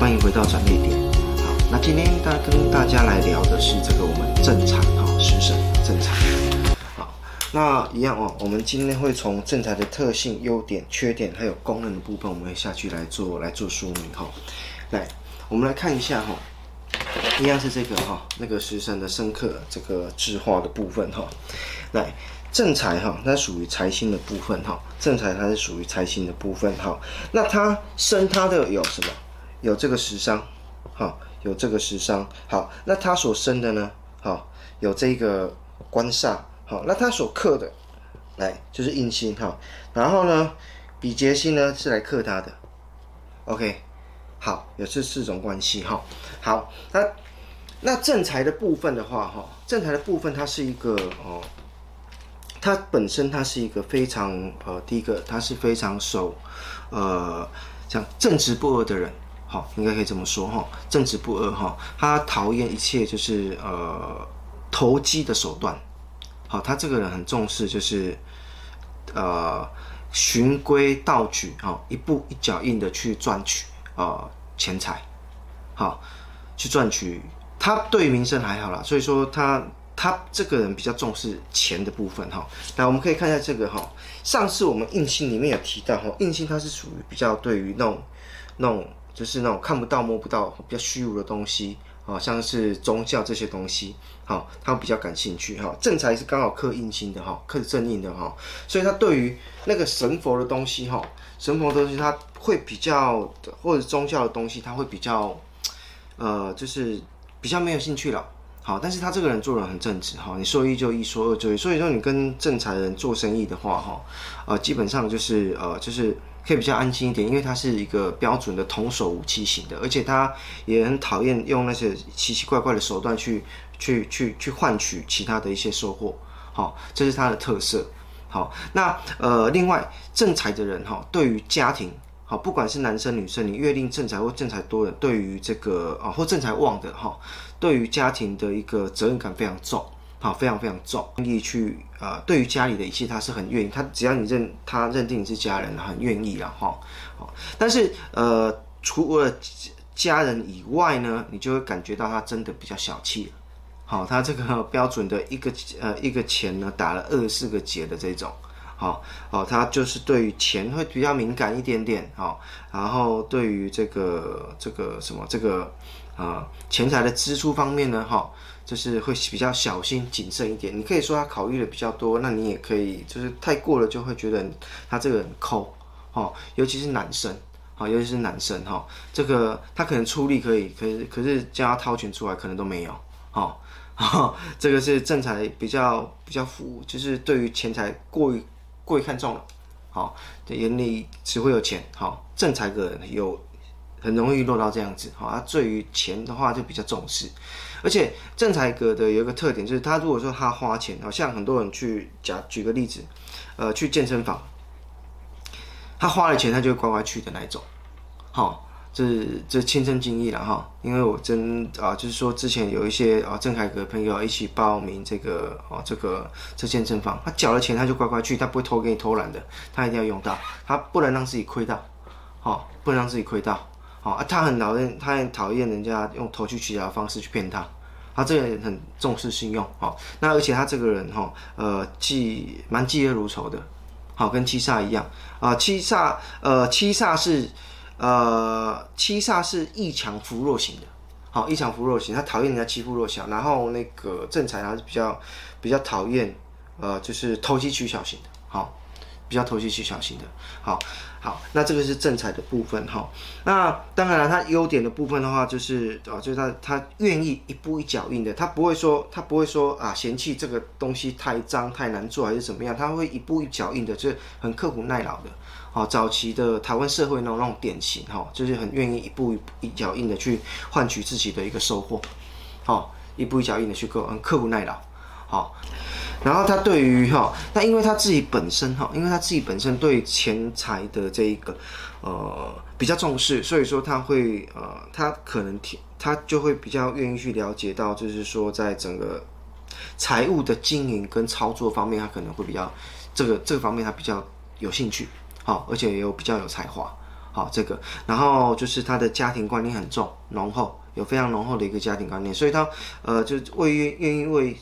欢迎回到转捩点。好，那今天大跟大家来聊的是这个我们正财哈，食神正财。好，那一样哦，我们今天会从正财的特性、优点、缺点还有功能的部分，我们会下去来做来做说明哈。来，我们来看一下哈，一样是这个哈，那个食神的生克这个制化的部分哈。来。正财哈，它属于财星的部分哈。正财它是属于财星的部分哈。那它生它的有什么？有这个食伤，哈，有这个食伤。好，那它所生的呢？好，有这个官煞。好，那它所克的，来就是印星哈。然后呢，比劫星呢是来克它的。OK，好，有这四种关系哈。好，那那正财的部分的话哈，正财的部分它是一个哦。他本身他是一个非常呃，第一个他是非常守，呃，像正直不阿的人，好，应该可以这么说哈，正直不阿哈，他讨厌一切就是呃投机的手段，好，他这个人很重视就是呃循规蹈矩哈，一步一脚印的去赚取啊钱财，好，去赚取，他对名声还好啦，所以说他。他这个人比较重视钱的部分哈，那我们可以看一下这个哈，上次我们印星里面有提到哈，印星它是属于比较对于那种那种就是那种看不到摸不到比较虚无的东西啊，像是宗教这些东西，好，他比较感兴趣哈。正财是刚好克印星的哈，克正印的哈，所以他对于那个神佛的东西哈，神佛的东西他会比较或者宗教的东西他会比较呃，就是比较没有兴趣了。好，但是他这个人做人很正直哈，你说一就一，说二就一，所以说你跟正财人做生意的话哈，呃，基本上就是呃，就是可以比较安心一点，因为他是一个标准的童叟无欺型的，而且他也很讨厌用那些奇奇怪怪的手段去去去去换取其他的一些收获，好，这是他的特色。好，那呃，另外正财的人哈，对于家庭。好，不管是男生女生，你月令正财或正财多的，对于这个啊或正财旺的哈，对于家庭的一个责任感非常重，好，非常非常重，愿意去呃，对于家里的一切他是很愿意，他只要你认他认定你是家人，很愿意了哈，好，但是呃，除了家人以外呢，你就会感觉到他真的比较小气，好，他这个标准的一个呃一个钱呢，打了二十四个结的这种。好，哦，他就是对于钱会比较敏感一点点，好，然后对于这个这个什么这个啊、呃、钱财的支出方面呢，哈，就是会比较小心谨慎一点。你可以说他考虑的比较多，那你也可以就是太过了就会觉得他这个人抠，哈，尤其是男生，好，尤其是男生，哈，这个他可能出力可以，可是可是叫他掏钱出来可能都没有，好，这个是正财比较比较富，就是对于钱财过于。过于看重了，好，眼里只会有钱，好，正财格有很容易落到这样子，好，他对于钱的话就比较重视，而且正财格的有一个特点就是，他如果说他花钱，好像很多人去假，举个例子，呃，去健身房，他花了钱，他就乖乖去的那一种，好。这这亲身经历了哈，因为我真啊，就是说之前有一些啊正财格朋友一起报名这个哦、啊，这个这健身房，他缴了钱他就乖乖去，他不会偷给你偷懒的，他一定要用到，他不能让自己亏到，好、不能让自己亏到，好啊，他很讨厌，他很讨厌人家用投机取巧的方式去骗他，他这个人很重视信用，好、那而且他这个人哈，呃，记蛮嫉恶如仇的，好、跟七煞一样。啊，七煞呃七煞是。呃，七煞是易强扶弱型的，好，易强扶弱型，他讨厌人家欺负弱小，然后那个正财他是比较比较讨厌，呃，就是投机取巧型的，好，比较投机取巧型的，好，好，那这个是正财的部分哈，那当然了，他优点的部分的话，就是啊，就是他他愿意一步一脚印的，他不会说他不会说啊嫌弃这个东西太脏太难做还是怎么样，他会一步一脚印的，就是很刻苦耐劳的。好，早期的台湾社会那种那种典型哈，就是很愿意一步一步一脚印的去换取自己的一个收获，好，一步一脚印的去够，很刻苦耐劳，好，然后他对于哈，那因为他自己本身哈，因为他自己本身对钱财的这一个呃比较重视，所以说他会呃，他可能他就会比较愿意去了解到，就是说在整个财务的经营跟操作方面，他可能会比较这个这个方面他比较有兴趣。好，而且也有比较有才华，好，这个，然后就是他的家庭观念很重浓厚，有非常浓厚的一个家庭观念，所以他呃就为愿愿意为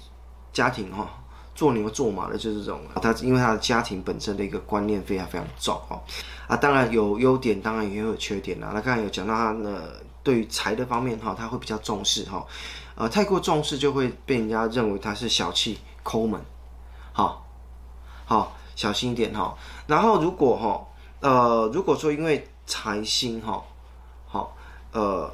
家庭哈、哦、做牛做马的，就是这种。他因为他的家庭本身的一个观念非常非常重哈。啊，当然有优点，当然也有缺点啦。那刚才有讲到他呢，对于财的方面哈，他会比较重视哈，呃，太过重视就会被人家认为他是小气抠门，好，好小心一点哈。然后如果哈呃如果说因为财星哈，好，呃，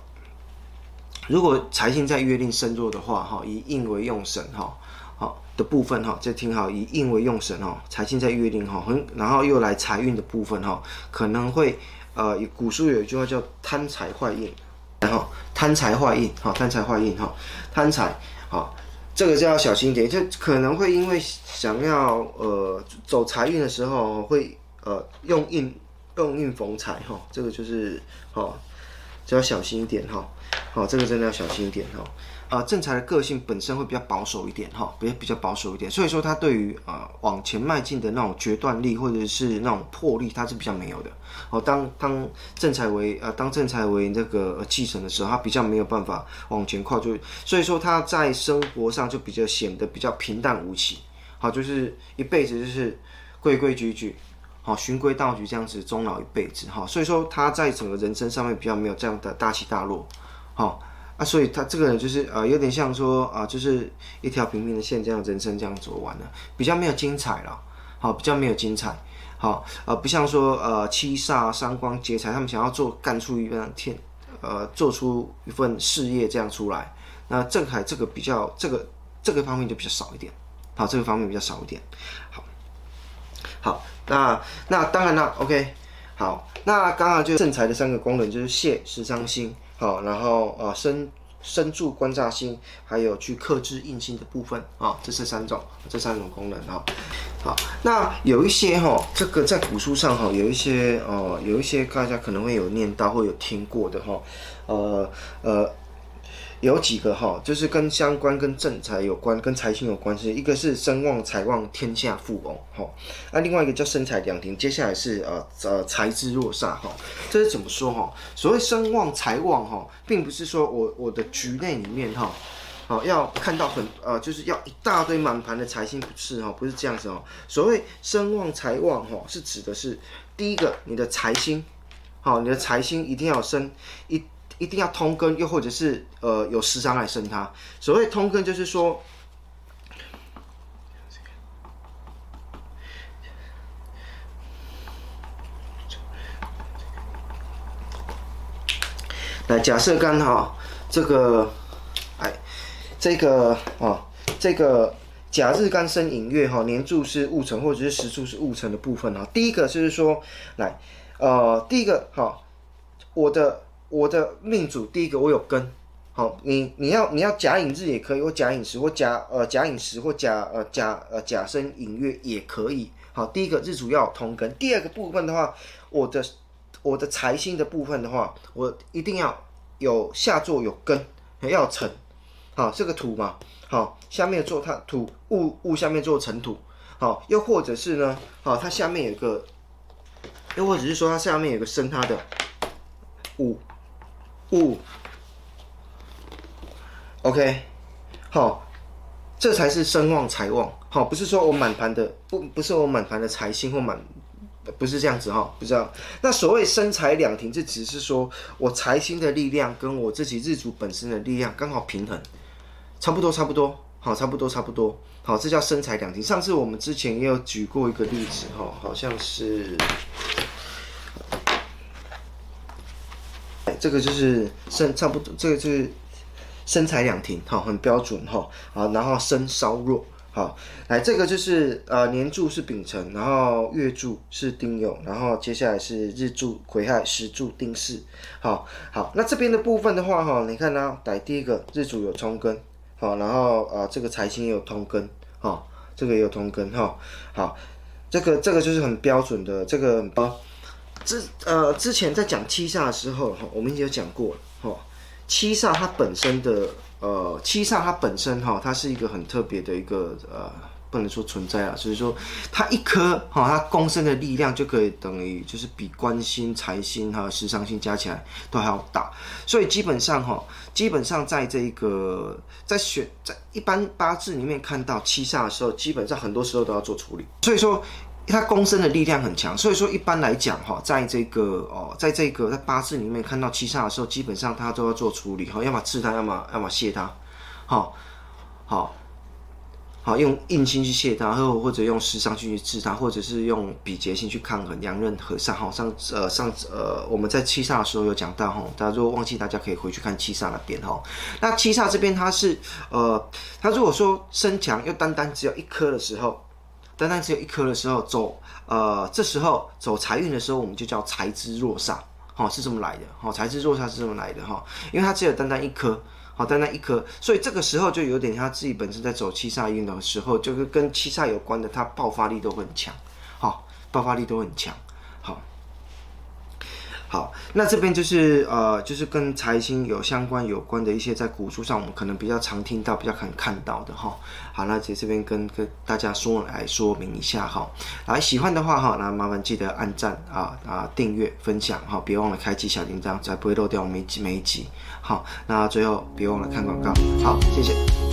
如果财星在月令身弱的话哈，以印为用神哈，好的部分哈，就听好，以印为用神哈，财星在月令哈，很，然后又来财运的部分哈，可能会呃，古书有一句话叫贪财坏印，然后贪财坏印哈，贪财坏印哈，贪财好，这个就要小心一点，就可能会因为想要呃走财运的时候会呃用印。用运逢财哈，这个就是哈，就要小心一点哈。好，这个真的要小心一点哦。啊，正财的个性本身会比较保守一点哈，比较比较保守一点，所以说他对于啊往前迈进的那种决断力或者是那种魄力，他是比较没有的。哦，当当正财为呃当正财为那个继承的时候，他比较没有办法往前跨，就所以说他在生活上就比较显得比较平淡无奇。好，就是一辈子就是规规矩矩。好，循规蹈矩这样子终老一辈子哈，所以说他在整个人生上面比较没有这样的大起大落，好啊，所以他这个人就是呃有点像说啊，就是一条平平的线这样人生这样走完了，比较没有精彩了，好，比较没有精彩，好呃不像说呃七煞三光劫财他们想要做干出一份天呃做出一份事业这样出来，那正财这个比较这个这个方面就比较少一点，好，这个方面比较少一点，好，好。那那当然了，OK，好，那刚刚就正财的三个功能就是泄十伤星，好，然后呃深深住观察心，还有去克制硬心的部分啊，这是三种这三种功能啊，好，那有一些哈，这个在古书上哈，有一些呃有一些大家可能会有念到或有听过的哈，呃呃。有几个哈，就是跟相关跟正财有关，跟财星有关系。一个是声旺财旺天下富翁哈，那另外一个叫身财两停。接下来是呃呃财之弱煞哈，这是怎么说哈？所谓声旺财旺哈，并不是说我我的局内里面哈，好要看到很呃就是要一大堆满盘的财星，不是哈，不是这样子哦。所谓声旺财旺哈，是指的是第一个你的财星，好，你的财星一定要生一。一定要通根，又或者是呃有食伤来生它。所谓通根，就是说，来假设刚好这个，哎，这个哦，这个甲日干生寅月哈，年柱是戊辰，或者是时柱是戊辰的部分哈。第一个就是说，来，呃，第一个好，我的。我的命主第一个我有根，好，你你要你要甲寅日也可以，或甲寅时或甲呃甲寅时或甲呃甲呃甲申寅月也可以，好，第一个日主要有通根，第二个部分的话，我的我的财星的部分的话，我一定要有下座有根，要辰，好，这个土嘛，好，下面做它土戊戊下面做尘土，好，又或者是呢，好，它下面有个，又或者是说它下面有个生它的五。五，OK，好，这才是声旺财旺，好，不是说我满盘的不，不是我满盘的财星或满，不是这样子哈，不知道。那所谓身财两停，这只是说我财星的力量跟我自己日主本身的力量刚好平衡，差不多差不多，好，差不多差不多，好，这叫身财两停。上次我们之前也有举过一个例子哈，好像是。这个就是生差不多，这个就是生财两停，哈，很标准，哈，啊，然后生稍弱，好，来，这个就是呃年柱是丙辰，然后月柱是丁酉，然后接下来是日柱癸亥，时柱丁巳，好，好，那这边的部分的话，哈，你看呢，来第一个日主有冲根，好，然后啊这个财星也有通根，哈，这个也有通根，哈，好，这个这个就是很标准的这个包。之呃，之前在讲七煞的时候，哈，我们已经有讲过了，哈。七煞它本身的呃，七煞它本身哈，它是一个很特别的一个呃不能说存在啊，所以说它一颗哈，它公升的力量就可以等于就是比官星、财星还有食伤星加起来都还要大，所以基本上哈，基本上在这个在选在一般八字里面看到七煞的时候，基本上很多时候都要做处理，所以说。它公身的力量很强，所以说一般来讲哈，在这个哦，在这个在八字里面看到七煞的时候，基本上他都要做处理哈，要么治他，要么要么卸他，好，好，好用印星去卸他，或或者用食伤去治他，或者是用比劫星去抗衡阳刃合煞哈。上呃上呃我们在七煞的时候有讲到哈，大家如果忘记，大家可以回去看七煞那边哈。那七煞这边它是呃，它如果说身强又单单只有一颗的时候。单单只有一颗的时候走，呃，这时候走财运的时候，我们就叫财之弱煞，好、哦，是这么来的，好、哦，财之弱煞是这么来的哈、哦，因为它只有单单一颗，好、单单一颗，所以这个时候就有点他自己本身在走七煞运的时候，就是跟七煞有关的，它爆发力都会很强，好、爆发力都很强。好，那这边就是呃，就是跟财星有相关有关的一些在古书上我们可能比较常听到、比较可能看到的哈。好，那在这边跟跟大家说来说明一下哈。来喜欢的话哈，那麻烦记得按赞啊啊，订阅分享哈，别忘了开启小铃铛，才不会漏掉每集每一集。好，那最后别忘了看广告。好，谢谢。